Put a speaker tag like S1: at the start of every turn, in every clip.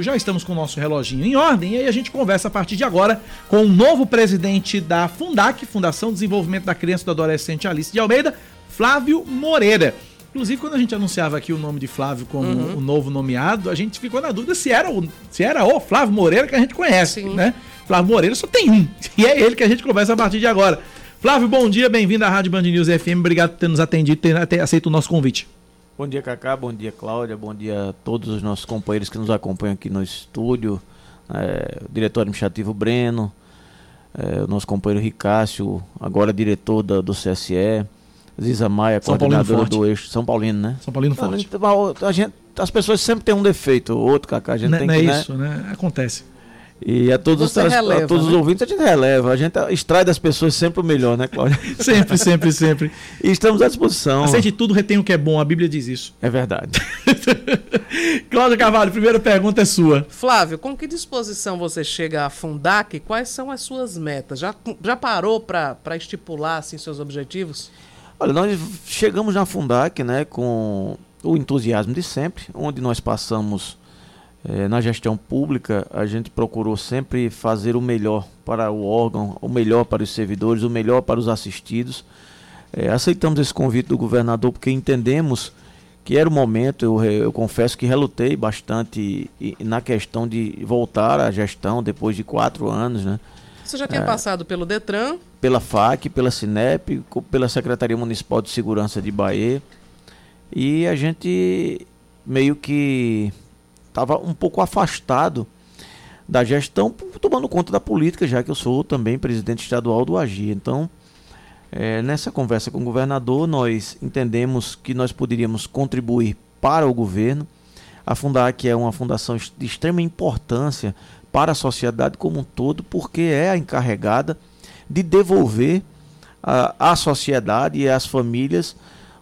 S1: Já estamos com o nosso reloginho em ordem e aí a gente conversa a partir de agora com o novo presidente da Fundac, Fundação de Desenvolvimento da Criança e do Adolescente Alice de Almeida, Flávio Moreira. Inclusive, quando a gente anunciava aqui o nome de Flávio como uhum. o novo nomeado, a gente ficou na dúvida se era o, se era o Flávio Moreira que a gente conhece, Sim. né? Flávio Moreira só tem um, e é ele que a gente conversa a partir de agora. Flávio, bom dia, bem-vindo à Rádio Band News FM, obrigado por ter nos atendido, ter, ter aceito o nosso convite.
S2: Bom dia, Cacá. Bom dia, Cláudia. Bom dia a todos os nossos companheiros que nos acompanham aqui no estúdio. É, o diretor administrativo Breno, é, o nosso companheiro Ricácio, agora diretor da, do CSE. Ziza Maia, São coordenadora do eixo. São Paulino, né?
S1: São Paulino Forte.
S2: A gente, as pessoas sempre têm um defeito, outro, Cacá. A gente
S1: não,
S2: tem
S1: não
S2: que,
S1: é isso, né? Acontece.
S2: E a todos, os, releva, a todos né? os ouvintes a gente releva, a gente extrai das pessoas sempre o melhor, né, Cláudia?
S1: sempre, sempre, sempre.
S2: E estamos à disposição.
S1: Aceite tudo, retém o que é bom, a Bíblia diz isso.
S2: É verdade.
S1: Cláudia Carvalho, primeira pergunta é sua.
S3: Flávio, com que disposição você chega à Fundac? Quais são as suas metas? Já, já parou para estipular assim, seus objetivos?
S2: Olha, nós chegamos na Fundac né, com o entusiasmo de sempre, onde nós passamos é, na gestão pública, a gente procurou sempre fazer o melhor para o órgão, o melhor para os servidores, o melhor para os assistidos. É, aceitamos esse convite do governador porque entendemos que era o momento. Eu, eu confesso que relutei bastante na questão de voltar à gestão depois de quatro anos. Né?
S3: Você já tinha é, passado pelo Detran?
S2: Pela FAC, pela Sinep, pela Secretaria Municipal de Segurança de Bahia. E a gente meio que estava um pouco afastado da gestão, tomando conta da política, já que eu sou também presidente estadual do AGI. Então, é, nessa conversa com o governador, nós entendemos que nós poderíamos contribuir para o governo. A Fundac é uma fundação de extrema importância para a sociedade como um todo, porque é a encarregada de devolver à sociedade e às famílias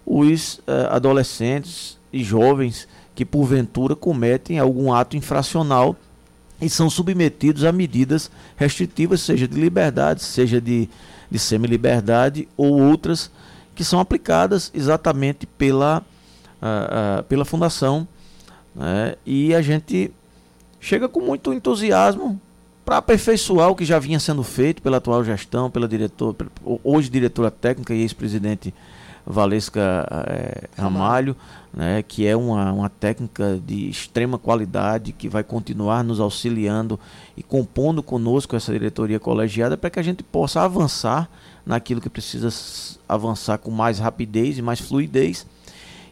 S2: os uh, adolescentes e jovens que porventura cometem algum ato infracional e são submetidos a medidas restritivas, seja de liberdade, seja de, de semi-liberdade ou outras que são aplicadas exatamente pela, uh, uh, pela fundação. Né? E a gente chega com muito entusiasmo para aperfeiçoar o que já vinha sendo feito pela atual gestão, pela diretor, hoje diretora técnica e ex-presidente Valesca é, Ramalho, né, que é uma, uma técnica de extrema qualidade, que vai continuar nos auxiliando e compondo conosco essa diretoria colegiada para que a gente possa avançar naquilo que precisa avançar com mais rapidez e mais fluidez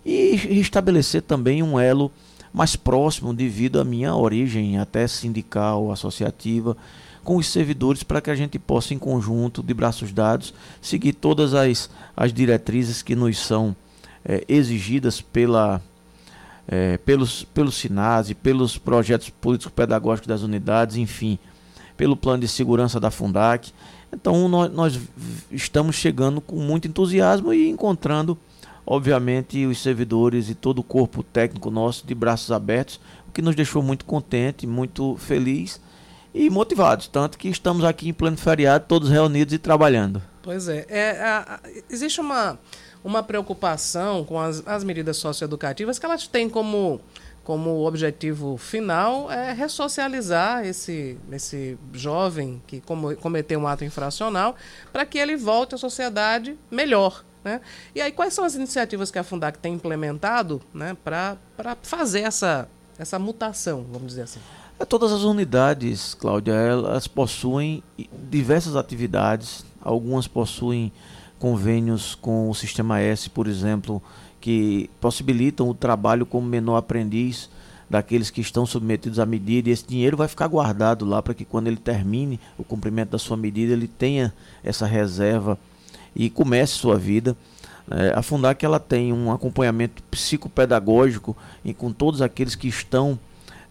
S2: e estabelecer também um elo mais próximo devido à minha origem até sindical, associativa, com os servidores para que a gente possa, em conjunto, de braços dados, seguir todas as, as diretrizes que nos são é, exigidas pela, é, pelos, pelos SINAS e pelos projetos políticos pedagógicos das unidades, enfim, pelo plano de segurança da Fundac. Então, nós, nós estamos chegando com muito entusiasmo e encontrando, obviamente, os servidores e todo o corpo técnico nosso de braços abertos, o que nos deixou muito contente, muito feliz e motivados. Tanto que estamos aqui em pleno feriado, todos reunidos e trabalhando.
S3: Pois é. é existe uma, uma preocupação com as, as medidas socioeducativas que elas têm como, como objetivo final é ressocializar esse, esse jovem que cometeu um ato infracional para que ele volte à sociedade melhor. Né? E aí, quais são as iniciativas que a Fundac tem implementado né, para fazer essa, essa mutação, vamos dizer assim?
S2: É, todas as unidades, Cláudia, elas possuem diversas atividades. Algumas possuem convênios com o Sistema S, por exemplo, que possibilitam o trabalho como menor aprendiz daqueles que estão submetidos à medida e esse dinheiro vai ficar guardado lá para que quando ele termine o cumprimento da sua medida ele tenha essa reserva e comece sua vida. É, a Fundac ela tem um acompanhamento psicopedagógico e com todos aqueles que estão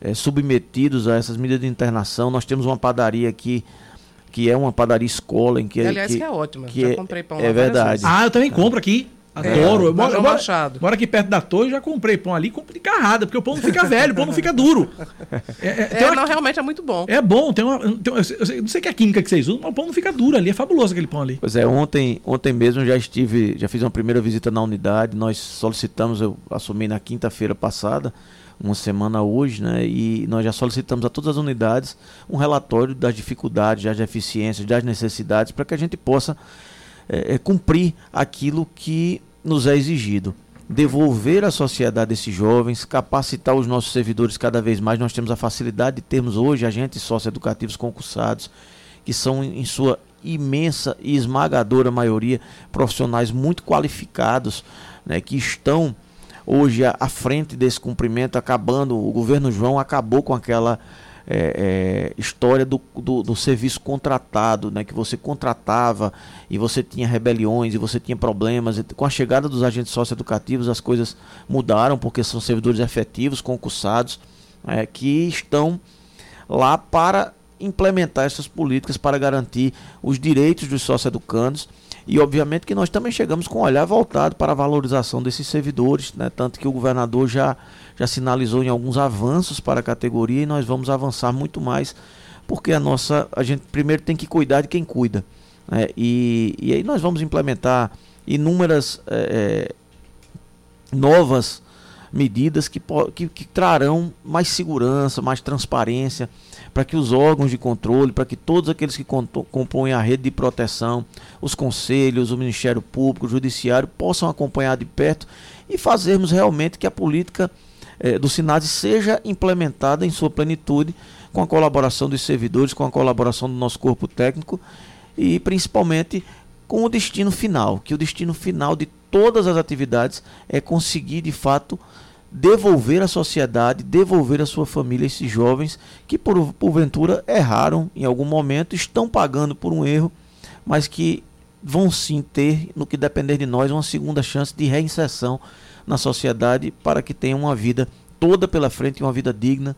S2: é, submetidos a essas medidas de internação. Nós temos uma padaria aqui que é uma padaria escola em que
S3: aliás
S2: que,
S3: que é ótima que já
S2: é,
S3: comprei pão
S2: é verdade
S1: ah eu também compro aqui Adoro. É, eu moro, moro, moro, aqui perto da torre, já comprei pão ali, comprei de carrada, porque o pão não fica velho, o pão não fica duro.
S3: É, é, é uma, não, realmente é muito bom.
S1: É bom, tem uma. Tem, eu, sei, não sei que é a química que vocês usam, mas o pão não fica duro ali, é fabuloso aquele pão ali.
S2: Pois é, ontem, ontem mesmo já estive, já fiz uma primeira visita na unidade, nós solicitamos, eu assumi na quinta-feira passada, uma semana hoje, né? E nós já solicitamos a todas as unidades um relatório das dificuldades, das deficiências, das necessidades, para que a gente possa é, cumprir aquilo que nos é exigido. Devolver à sociedade esses jovens, capacitar os nossos servidores cada vez mais. Nós temos a facilidade de termos hoje agentes socioeducativos concursados, que são, em sua imensa e esmagadora maioria, profissionais muito qualificados, né, que estão hoje à frente desse cumprimento, acabando. O governo João acabou com aquela é, é, história do, do, do, serviço contratado, né, que você contratava e você tinha rebeliões e você tinha problemas. Com a chegada dos agentes socioeducativos, as coisas mudaram, porque são servidores efetivos, concursados, é, que estão lá para implementar essas políticas para garantir os direitos dos socioeducandos e obviamente que nós também chegamos com um olhar voltado para a valorização desses servidores, né? tanto que o governador já, já sinalizou em alguns avanços para a categoria e nós vamos avançar muito mais, porque a nossa. A gente primeiro tem que cuidar de quem cuida. Né? E, e aí nós vamos implementar inúmeras é, novas medidas que, que, que trarão mais segurança, mais transparência para que os órgãos de controle, para que todos aqueles que compõem a rede de proteção, os conselhos, o Ministério Público, o Judiciário, possam acompanhar de perto e fazermos realmente que a política eh, do SINAD seja implementada em sua plenitude, com a colaboração dos servidores, com a colaboração do nosso corpo técnico e principalmente com o destino final, que o destino final de todas as atividades é conseguir de fato devolver à sociedade, devolver à sua família esses jovens que por, porventura erraram em algum momento, estão pagando por um erro, mas que vão sim ter, no que depender de nós, uma segunda chance de reinserção na sociedade para que tenham uma vida toda pela frente, uma vida digna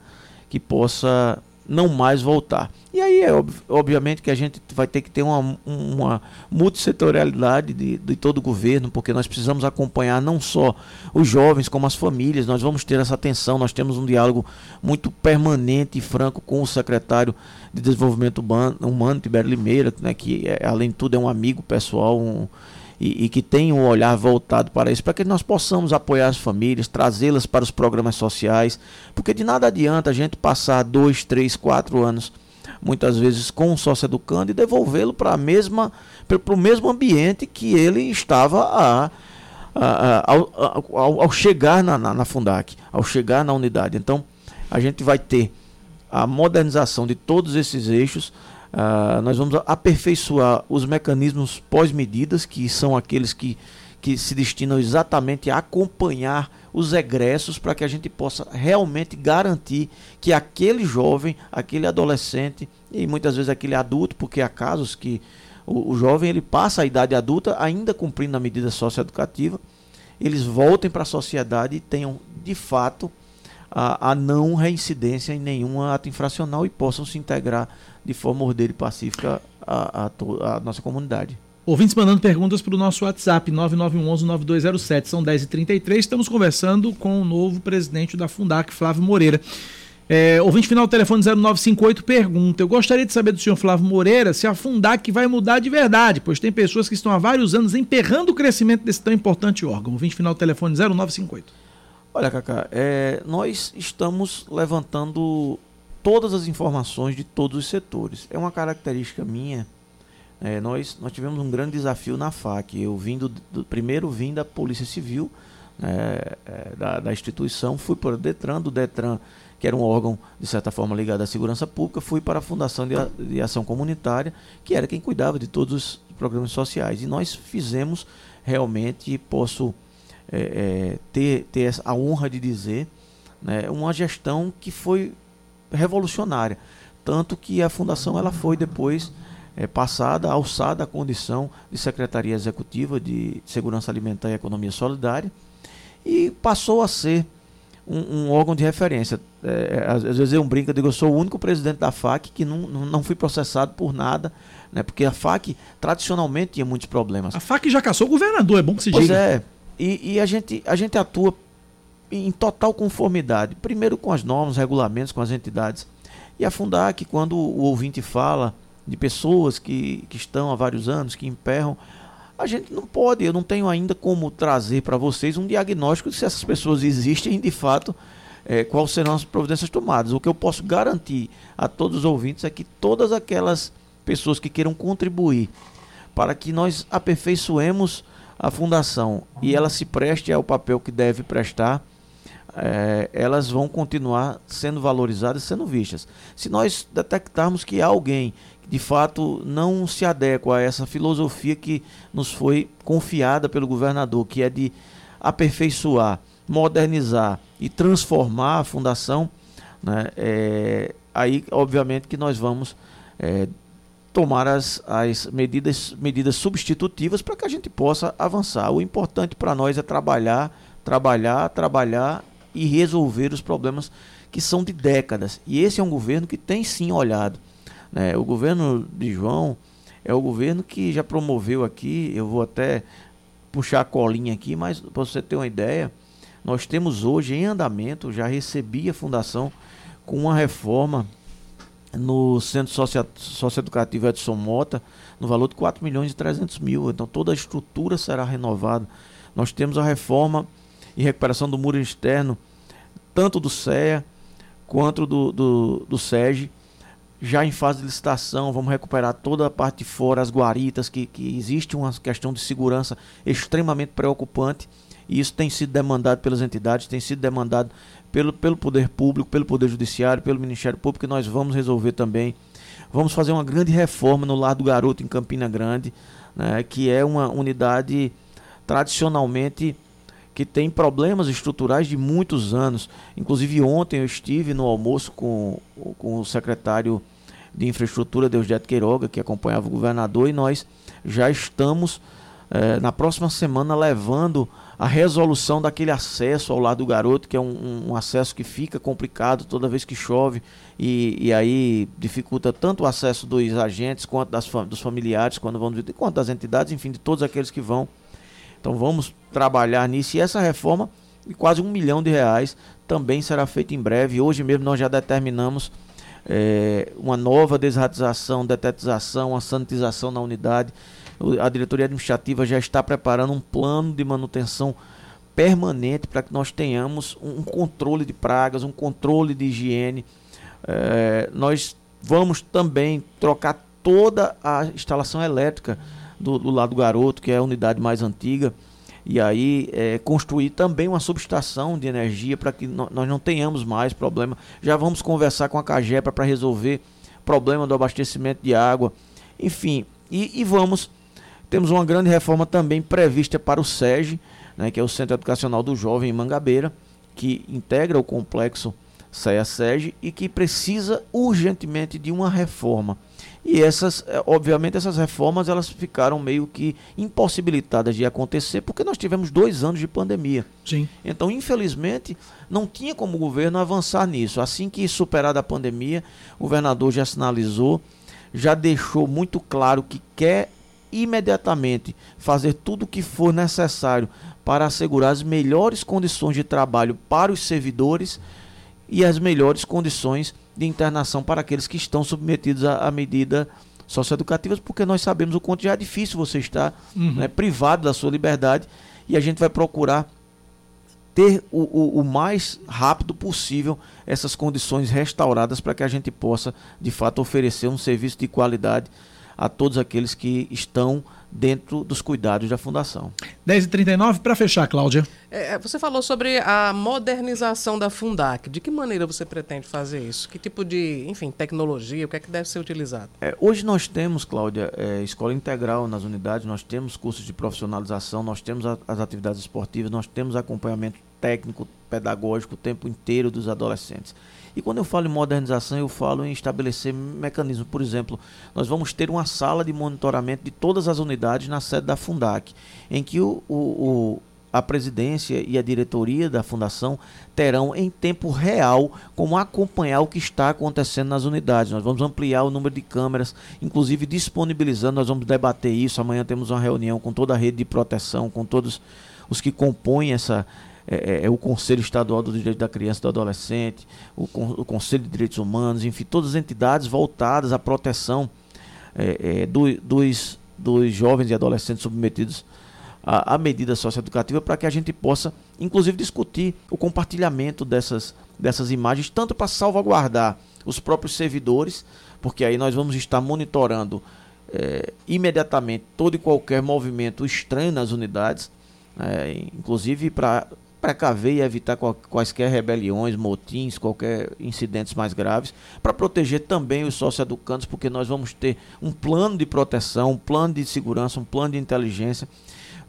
S2: que possa não mais voltar. E aí é ob obviamente que a gente vai ter que ter uma, uma multissetorialidade de, de todo o governo, porque nós precisamos acompanhar não só os jovens, como as famílias, nós vamos ter essa atenção, nós temos um diálogo muito permanente e franco com o secretário de Desenvolvimento Humano, Tibério Limeira, né, que é, além de tudo é um amigo pessoal, um, e, e, que tem um olhar voltado para isso, para que nós possamos apoiar as famílias, trazê-las para os programas sociais, porque de nada adianta a gente passar dois, três, quatro anos, muitas vezes com um sócio educando e devolvê-lo para o mesmo ambiente que ele estava a, a, a ao, ao, ao, chegar na, na, na Fundac, ao chegar na unidade. Então, a gente vai ter a modernização de todos esses eixos Uh, nós vamos aperfeiçoar os mecanismos pós-medidas, que são aqueles que, que se destinam exatamente a acompanhar os egressos para que a gente possa realmente garantir que aquele jovem, aquele adolescente e muitas vezes aquele adulto, porque há casos que o, o jovem ele passa a idade adulta ainda cumprindo a medida socioeducativa, eles voltem para a sociedade e tenham de fato a, a não reincidência em nenhum ato infracional e possam se integrar de forma ordeira e pacífica à, a a nossa comunidade.
S1: Ouvintes mandando perguntas para o nosso WhatsApp 9911-9207, são 10h33. Estamos conversando com o novo presidente da Fundac, Flávio Moreira. É, ouvinte final telefone 0958 pergunta: Eu gostaria de saber do senhor Flávio Moreira se a Fundac vai mudar de verdade, pois tem pessoas que estão há vários anos emperrando o crescimento desse tão importante órgão. Ouvinte final telefone 0958.
S2: Olha, Cacá, é, nós estamos levantando todas as informações de todos os setores. É uma característica minha. É, nós, nós tivemos um grande desafio na FAC. Eu vim do, do primeiro vim da Polícia Civil, é, é, da, da, instituição, fui para o Detran, do Detran, que era um órgão, de certa forma, ligado à segurança pública, fui para a Fundação de, de Ação Comunitária, que era quem cuidava de todos os programas sociais. E nós fizemos realmente, posso é, é, ter, ter a honra de dizer, né, uma gestão que foi revolucionária. Tanto que a fundação ela foi depois é, passada, alçada à condição de Secretaria Executiva de Segurança Alimentar e Economia Solidária e passou a ser um, um órgão de referência. É, às, às, vezes eu brinco, eu digo, eu sou o único presidente da FAC que não, não, fui processado por nada, né, porque a FAC tradicionalmente tinha muitos problemas.
S1: A FAC já caçou o governador, é bom que se
S2: pois
S1: diga.
S2: Pois é, e, e, a, gente, a gente atua em total conformidade, primeiro com as normas, regulamentos, com as entidades. E a Fundac, quando o ouvinte fala de pessoas que, que estão há vários anos, que emperram, a gente não pode, eu não tenho ainda como trazer para vocês um diagnóstico de se essas pessoas existem de fato é, quais serão as providências tomadas. O que eu posso garantir a todos os ouvintes é que todas aquelas pessoas que queiram contribuir para que nós aperfeiçoemos a fundação e ela se preste ao papel que deve prestar, é, elas vão continuar sendo valorizadas, sendo vistas. Se nós detectarmos que alguém de fato não se adequa a essa filosofia que nos foi confiada pelo governador, que é de aperfeiçoar, modernizar e transformar a fundação, né, é, aí obviamente que nós vamos é, tomar as, as medidas, medidas substitutivas para que a gente possa avançar. O importante para nós é trabalhar, trabalhar, trabalhar e resolver os problemas que são de décadas. E esse é um governo que tem sim olhado. Né? O governo de João é o governo que já promoveu aqui, eu vou até puxar a colinha aqui, mas para você ter uma ideia, nós temos hoje em andamento, já recebi a fundação com uma reforma no Centro Socio Socioeducativo Edson Mota, no valor de 4 milhões e 300 mil. Então toda a estrutura será renovada. Nós temos a reforma e recuperação do muro externo, tanto do CEA quanto do, do, do SEG, já em fase de licitação. Vamos recuperar toda a parte de fora, as guaritas, que, que existe uma questão de segurança extremamente preocupante. E isso tem sido demandado pelas entidades, tem sido demandado pelo, pelo Poder Público, pelo Poder Judiciário, pelo Ministério Público, e nós vamos resolver também. Vamos fazer uma grande reforma no Lar do Garoto, em Campina Grande, né, que é uma unidade tradicionalmente que tem problemas estruturais de muitos anos. Inclusive, ontem eu estive no almoço com, com o secretário de Infraestrutura, Deusdete Queiroga, que acompanhava o governador, e nós já estamos, eh, na próxima semana, levando a resolução daquele acesso ao lado do garoto, que é um, um acesso que fica complicado toda vez que chove e, e, aí dificulta tanto o acesso dos agentes quanto das, dos familiares quando vão quanto das entidades, enfim, de todos aqueles que vão. Então vamos trabalhar nisso e essa reforma de quase um milhão de reais também será feita em breve. Hoje mesmo nós já determinamos é, uma nova desratização, detetização, uma sanitização na unidade a diretoria administrativa já está preparando um plano de manutenção permanente para que nós tenhamos um controle de pragas, um controle de higiene. É, nós vamos também trocar toda a instalação elétrica do, do lado do garoto, que é a unidade mais antiga, e aí é, construir também uma subestação de energia para que no, nós não tenhamos mais problema. Já vamos conversar com a Cagepa para resolver problema do abastecimento de água, enfim, e, e vamos. Temos uma grande reforma também prevista para o SEG, né, que é o Centro Educacional do Jovem em Mangabeira, que integra o complexo CEA-SEG e que precisa urgentemente de uma reforma. E essas, eh, obviamente, essas reformas elas ficaram meio que impossibilitadas de acontecer porque nós tivemos dois anos de pandemia.
S1: Sim.
S2: Então, infelizmente, não tinha como o governo avançar nisso. Assim que superada a pandemia, o governador já sinalizou, já deixou muito claro que quer imediatamente fazer tudo o que for necessário para assegurar as melhores condições de trabalho para os servidores e as melhores condições de internação para aqueles que estão submetidos a, a medidas socioeducativas, porque nós sabemos o quanto já é difícil você estar uhum. né, privado da sua liberdade e a gente vai procurar ter o, o, o, mais rápido possível essas condições restauradas para que a gente possa, de fato, oferecer um serviço de qualidade a todos aqueles que estão dentro dos cuidados da Fundação.
S1: 10h39, para fechar, Cláudia.
S3: É, é, você falou sobre a modernização da Fundac. De que maneira você pretende fazer isso? Que tipo de, enfim, tecnologia, o que é que deve ser utilizado?
S2: É, hoje nós temos, Cláudia, é, escola integral nas unidades, nós temos cursos de profissionalização, nós temos a, as atividades esportivas, nós temos acompanhamento técnico, pedagógico o tempo inteiro dos adolescentes. E quando eu falo em modernização, eu falo em estabelecer mecanismos. Por exemplo, nós vamos ter uma sala de monitoramento de todas as unidades na sede da Fundac, em que o, o, o a presidência e a diretoria da fundação terão em tempo real como acompanhar o que está acontecendo nas unidades. Nós vamos ampliar o número de câmeras, inclusive disponibilizando, nós vamos debater isso. Amanhã temos uma reunião com toda a rede de proteção, com todos os que compõem essa, é, é, é, o Conselho Estadual do Direito da Criança e do Adolescente, o, o, Conselho de Direitos Humanos, enfim, todas as entidades voltadas à proteção é, é, do, dos, dos jovens e adolescentes submetidos a, a medida socioeducativa para que a gente possa, inclusive, discutir o compartilhamento dessas, dessas imagens, tanto para salvaguardar os próprios servidores, porque aí nós vamos estar monitorando é, imediatamente todo e qualquer movimento estranho nas unidades, é, inclusive para precaver e evitar quaisquer rebeliões, motins, qualquer incidentes mais graves, para proteger também os socioeducandos, porque nós vamos ter um plano de proteção, um plano de segurança, um plano de inteligência.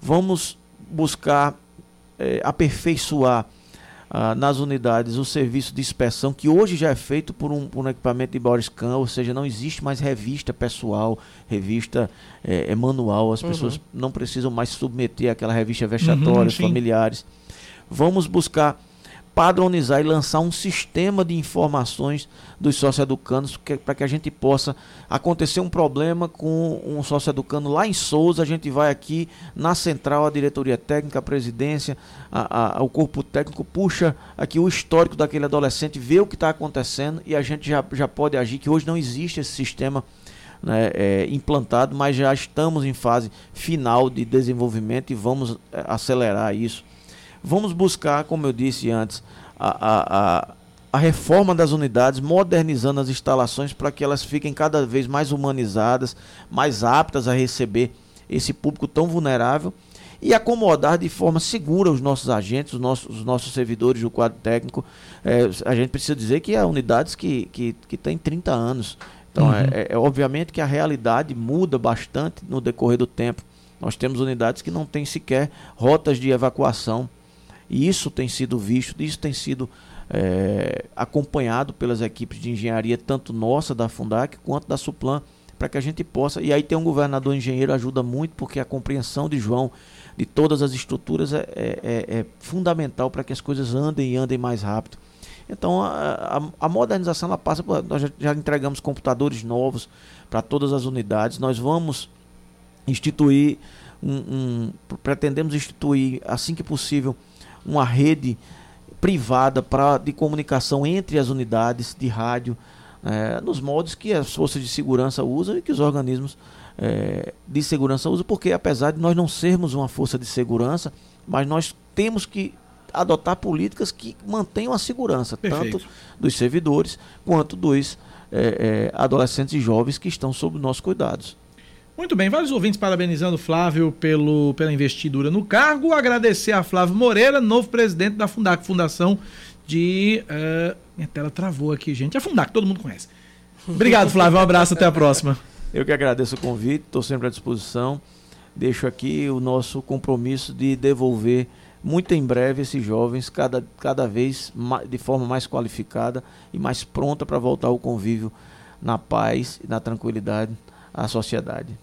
S2: Vamos buscar é, aperfeiçoar ah, nas unidades o serviço de inspeção, que hoje já é feito por um, por um equipamento de Boriscan, ou seja, não existe mais revista pessoal, revista é, é manual, as uhum. pessoas não precisam mais submeter aquela revista vexatória, uhum, familiares. Vamos buscar padronizar e lançar um sistema de informações dos socioeducandos para que a gente possa acontecer um problema com um socioeducando lá em Souza, a gente vai aqui na central, a diretoria técnica, a presidência, a, a, o corpo técnico puxa aqui o histórico daquele adolescente, vê o que está acontecendo e a gente já, já pode agir, que hoje não existe esse sistema né, é, implantado, mas já estamos em fase final de desenvolvimento e vamos é, acelerar isso Vamos buscar, como eu disse antes, a, a, a reforma das unidades, modernizando as instalações para que elas fiquem cada vez mais humanizadas, mais aptas a receber esse público tão vulnerável e acomodar de forma segura os nossos agentes, os nossos, os nossos servidores do quadro técnico. É, a gente precisa dizer que há unidades que, que, que têm 30 anos. Então, uhum. é, é, obviamente que a realidade muda bastante no decorrer do tempo. Nós temos unidades que não têm sequer rotas de evacuação e isso tem sido visto, isso tem sido é, acompanhado pelas equipes de engenharia, tanto nossa da Fundac quanto da Suplan, para que a gente possa. E aí tem um governador engenheiro ajuda muito, porque a compreensão de João de todas as estruturas é, é, é, é fundamental para que as coisas andem e andem mais rápido. Então a, a, a modernização ela passa por. Nós já, já entregamos computadores novos para todas as unidades. Nós vamos instituir um, um, pretendemos instituir assim que possível uma rede privada pra, de comunicação entre as unidades de rádio, é, nos moldes que as forças de segurança usam e que os organismos é, de segurança usam, porque apesar de nós não sermos uma força de segurança, mas nós temos que adotar políticas que mantenham a segurança, Perfeito. tanto dos servidores quanto dos é, é adolescentes e jovens que estão sob nossos cuidados.
S1: Muito bem, vários ouvintes parabenizando o Flávio pelo, pela investidura no cargo. Agradecer a Flávio Moreira, novo presidente da Fundac, Fundação de. Uh, minha tela travou aqui, gente. A Fundac, todo mundo conhece. Obrigado, Flávio. Um abraço, até a próxima.
S2: Eu que agradeço o convite, estou sempre à disposição. Deixo aqui o nosso compromisso de devolver muito em breve esses jovens, cada, cada vez de forma mais qualificada e mais pronta para voltar ao convívio na paz e na tranquilidade à sociedade.